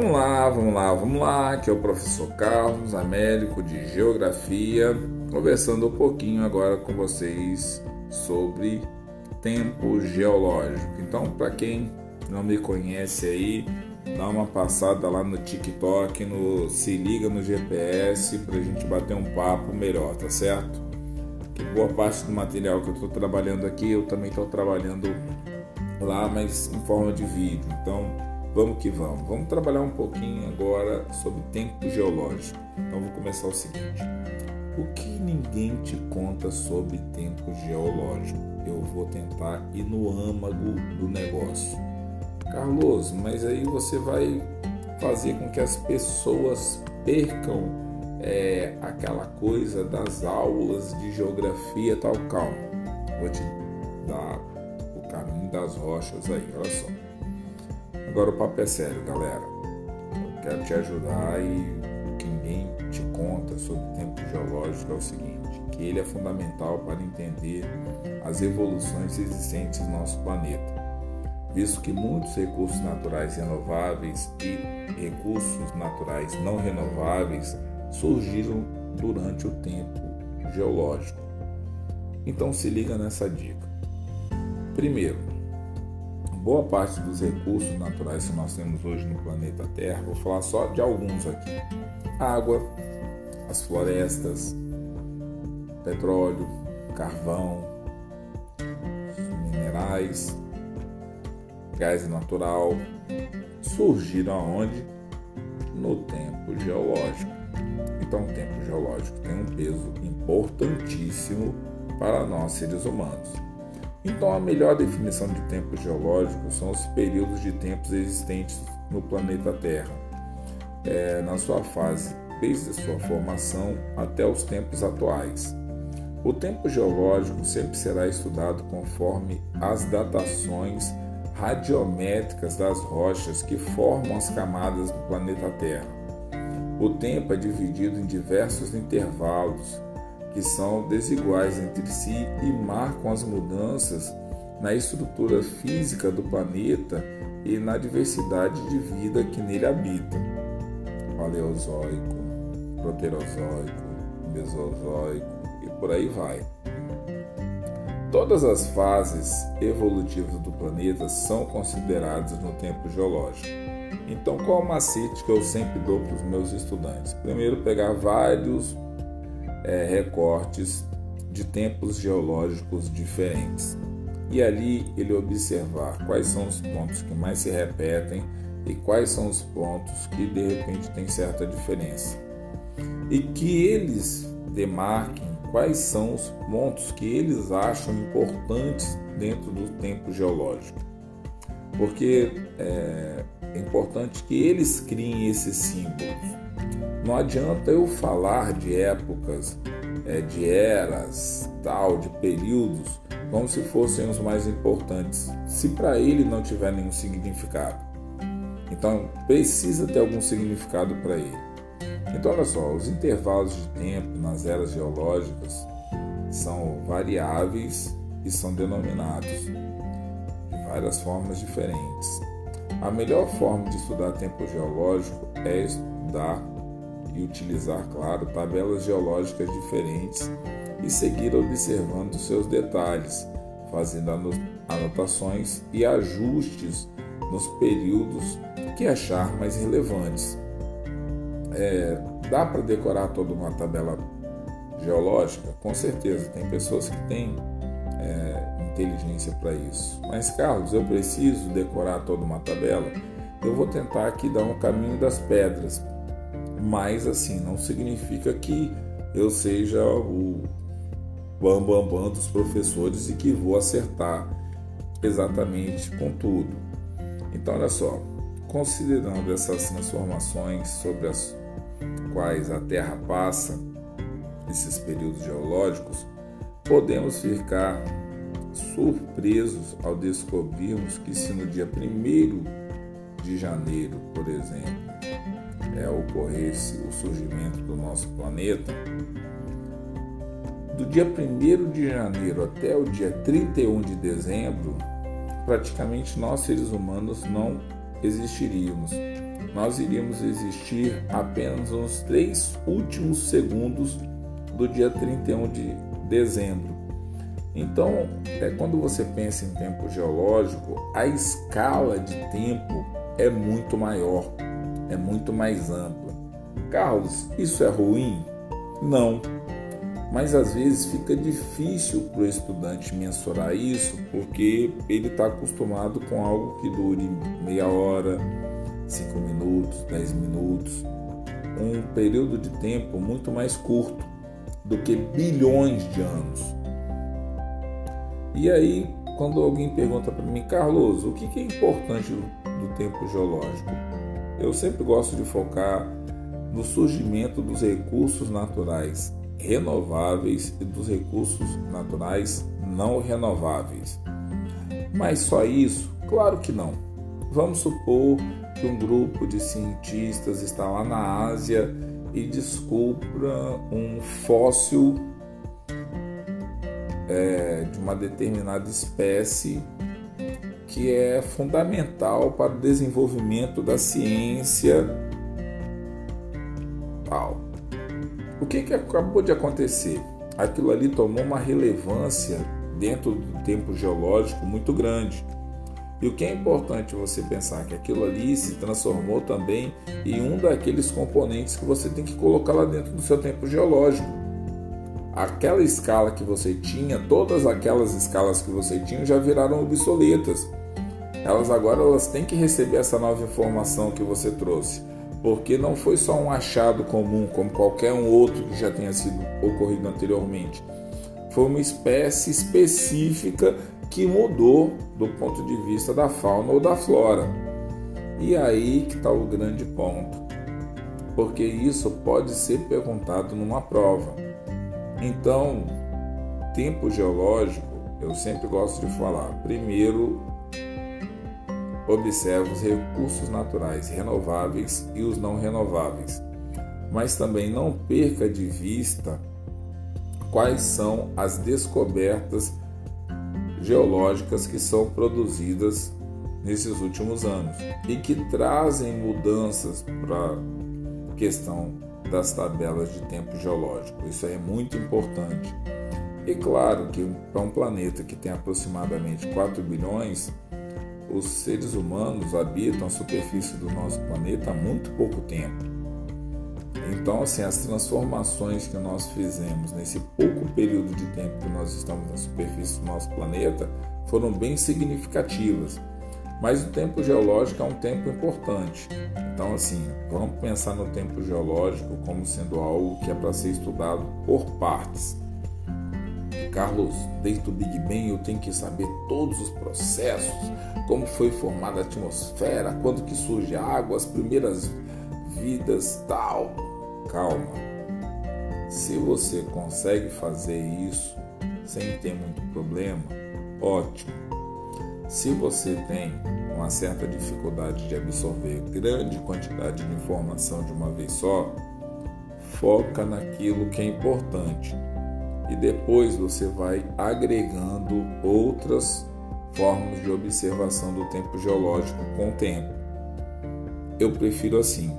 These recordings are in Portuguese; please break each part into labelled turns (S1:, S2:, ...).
S1: Vamos lá, vamos lá, vamos lá. Aqui é o professor Carlos Américo de Geografia, conversando um pouquinho agora com vocês sobre tempo geológico. Então, para quem não me conhece aí, dá uma passada lá no TikTok, no se liga no GPS para a gente bater um papo melhor, tá certo? Que boa parte do material que eu estou trabalhando aqui, eu também estou trabalhando lá, mas em forma de vídeo. Então, vamos que vamos. Vamos trabalhar um pouquinho agora sobre tempo geológico. Então, vou começar o seguinte: o que ninguém te conta sobre tempo geológico? Eu vou tentar ir no âmago do negócio. Carlos, mas aí você vai fazer com que as pessoas percam é, aquela coisa das aulas de geografia tal calma. Vou te dar caminho das rochas aí, olha só. Agora o papo é sério, galera. Eu quero te ajudar e o que ninguém te conta sobre o tempo geológico é o seguinte, que ele é fundamental para entender as evoluções existentes no nosso planeta. Visto que muitos recursos naturais renováveis e recursos naturais não renováveis surgiram durante o tempo geológico. Então se liga nessa dica. Primeiro, boa parte dos recursos naturais que nós temos hoje no planeta Terra, vou falar só de alguns aqui: água, as florestas, petróleo, carvão, minerais, gás natural, surgiram aonde? No tempo geológico. Então, o tempo geológico tem um peso importantíssimo para nós seres humanos. Então, a melhor definição de tempo geológico são os períodos de tempos existentes no planeta Terra, é, na sua fase, desde sua formação até os tempos atuais. O tempo geológico sempre será estudado conforme as datações radiométricas das rochas que formam as camadas do planeta Terra. O tempo é dividido em diversos intervalos que são desiguais entre si e marcam as mudanças na estrutura física do planeta e na diversidade de vida que nele habita. Paleozoico, Proterozoico, Mesozoico e por aí vai. Todas as fases evolutivas do planeta são consideradas no tempo geológico. Então, qual o macete que eu sempre dou para os meus estudantes? Primeiro, pegar vários é, recortes de tempos geológicos diferentes. E ali ele observar quais são os pontos que mais se repetem e quais são os pontos que de repente têm certa diferença. E que eles demarquem quais são os pontos que eles acham importantes dentro do tempo geológico. Porque é, é importante que eles criem esses símbolos não adianta eu falar de épocas, é, de eras, tal, de períodos, como se fossem os mais importantes, se para ele não tiver nenhum significado. Então, precisa ter algum significado para ele. Então, olha só, os intervalos de tempo nas eras geológicas são variáveis e são denominados de várias formas diferentes. A melhor forma de estudar tempo geológico é estudar e utilizar, claro, tabelas geológicas diferentes e seguir observando seus detalhes, fazendo anotações e ajustes nos períodos que achar mais relevantes. É, dá para decorar toda uma tabela geológica? Com certeza, tem pessoas que têm é, inteligência para isso. Mas, Carlos, eu preciso decorar toda uma tabela? Eu vou tentar aqui dar um caminho das pedras mas assim, não significa que eu seja o bambambam bam, bam dos professores e que vou acertar exatamente com tudo. Então, olha só, considerando essas transformações sobre as quais a Terra passa, esses períodos geológicos, podemos ficar surpresos ao descobrirmos que se no dia 1 de janeiro, por exemplo, é, ocorresse o surgimento do nosso planeta, do dia 1 de janeiro até o dia 31 de dezembro, praticamente nós seres humanos não existiríamos. nós iríamos existir apenas nos três últimos segundos do dia 31 de dezembro. Então, é, quando você pensa em tempo geológico, a escala de tempo é muito maior, é muito mais ampla. Carlos, isso é ruim? Não. Mas às vezes fica difícil para o estudante mensurar isso porque ele está acostumado com algo que dure meia hora, cinco minutos, dez minutos, um período de tempo muito mais curto do que bilhões de anos. E aí, quando alguém pergunta para mim, Carlos, o que é importante do tempo geológico? Eu sempre gosto de focar no surgimento dos recursos naturais renováveis e dos recursos naturais não renováveis. Mas só isso? Claro que não. Vamos supor que um grupo de cientistas está lá na Ásia e descubra um fóssil é, de uma determinada espécie que é fundamental para o desenvolvimento da ciência tal. O que, que acabou de acontecer? Aquilo ali tomou uma relevância dentro do tempo geológico muito grande. E o que é importante você pensar que aquilo ali se transformou também em um daqueles componentes que você tem que colocar lá dentro do seu tempo geológico. Aquela escala que você tinha, todas aquelas escalas que você tinha já viraram obsoletas. Elas agora elas têm que receber essa nova informação que você trouxe porque não foi só um achado comum, como qualquer um outro que já tenha sido ocorrido anteriormente. Foi uma espécie específica que mudou do ponto de vista da fauna ou da flora. E aí que está o grande ponto, porque isso pode ser perguntado numa prova. Então, tempo geológico, eu sempre gosto de falar, primeiro observa os recursos naturais renováveis e os não renováveis, mas também não perca de vista quais são as descobertas geológicas que são produzidas nesses últimos anos e que trazem mudanças para a questão das tabelas de tempo geológico. Isso é muito importante. E claro que para um planeta que tem aproximadamente 4 bilhões, os seres humanos habitam a superfície do nosso planeta há muito pouco tempo. Então, assim, as transformações que nós fizemos nesse pouco período de tempo que nós estamos na superfície do nosso planeta foram bem significativas. Mas o tempo geológico é um tempo importante. Então, assim, vamos pensar no tempo geológico como sendo algo que é para ser estudado por partes. Carlos, desde o Big Bang eu tenho que saber todos os processos, como foi formada a atmosfera, quando que surge a água, as primeiras vidas, tal. Calma. Se você consegue fazer isso sem ter muito problema, ótimo. Se você tem uma certa dificuldade de absorver grande quantidade de informação de uma vez só, foca naquilo que é importante e depois você vai agregando outras formas de observação do tempo geológico com o tempo. Eu prefiro assim.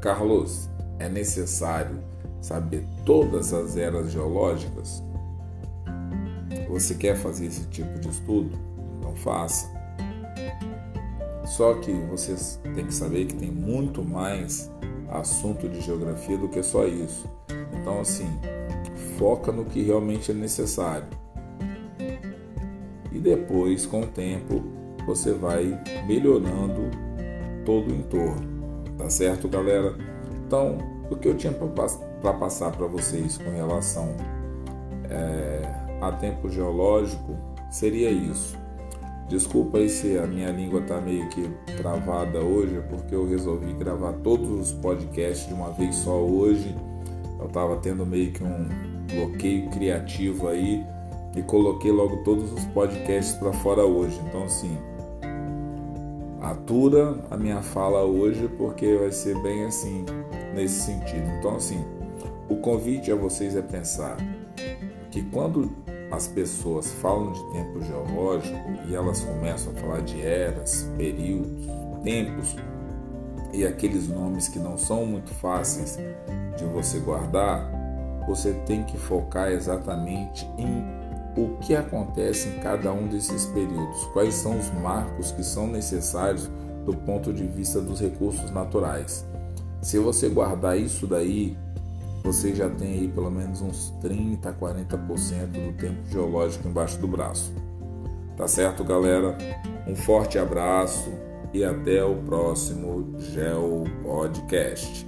S1: Carlos, é necessário saber todas as eras geológicas? Você quer fazer esse tipo de estudo? Então faça. Só que vocês têm que saber que tem muito mais assunto de geografia do que só isso. Então, assim, foca no que realmente é necessário. E depois, com o tempo, você vai melhorando todo o entorno. Tá certo, galera? Então, o que eu tinha para passar para vocês com relação é, a tempo geológico seria isso. Desculpa aí se a minha língua está meio que travada hoje, porque eu resolvi gravar todos os podcasts de uma vez só hoje. Eu estava tendo meio que um, bloqueio criativo aí e coloquei logo todos os podcasts para fora hoje. Então, assim, atura a minha fala hoje porque vai ser bem assim, nesse sentido. Então, assim, o convite a vocês é pensar que quando as pessoas falam de tempo geológico e elas começam a falar de eras, períodos, tempos, e aqueles nomes que não são muito fáceis de você guardar, você tem que focar exatamente em o que acontece em cada um desses períodos, quais são os marcos que são necessários do ponto de vista dos recursos naturais. Se você guardar isso daí, você já tem aí pelo menos uns 30 a 40% do tempo geológico embaixo do braço. Tá certo, galera? Um forte abraço e até o próximo Geo Podcast.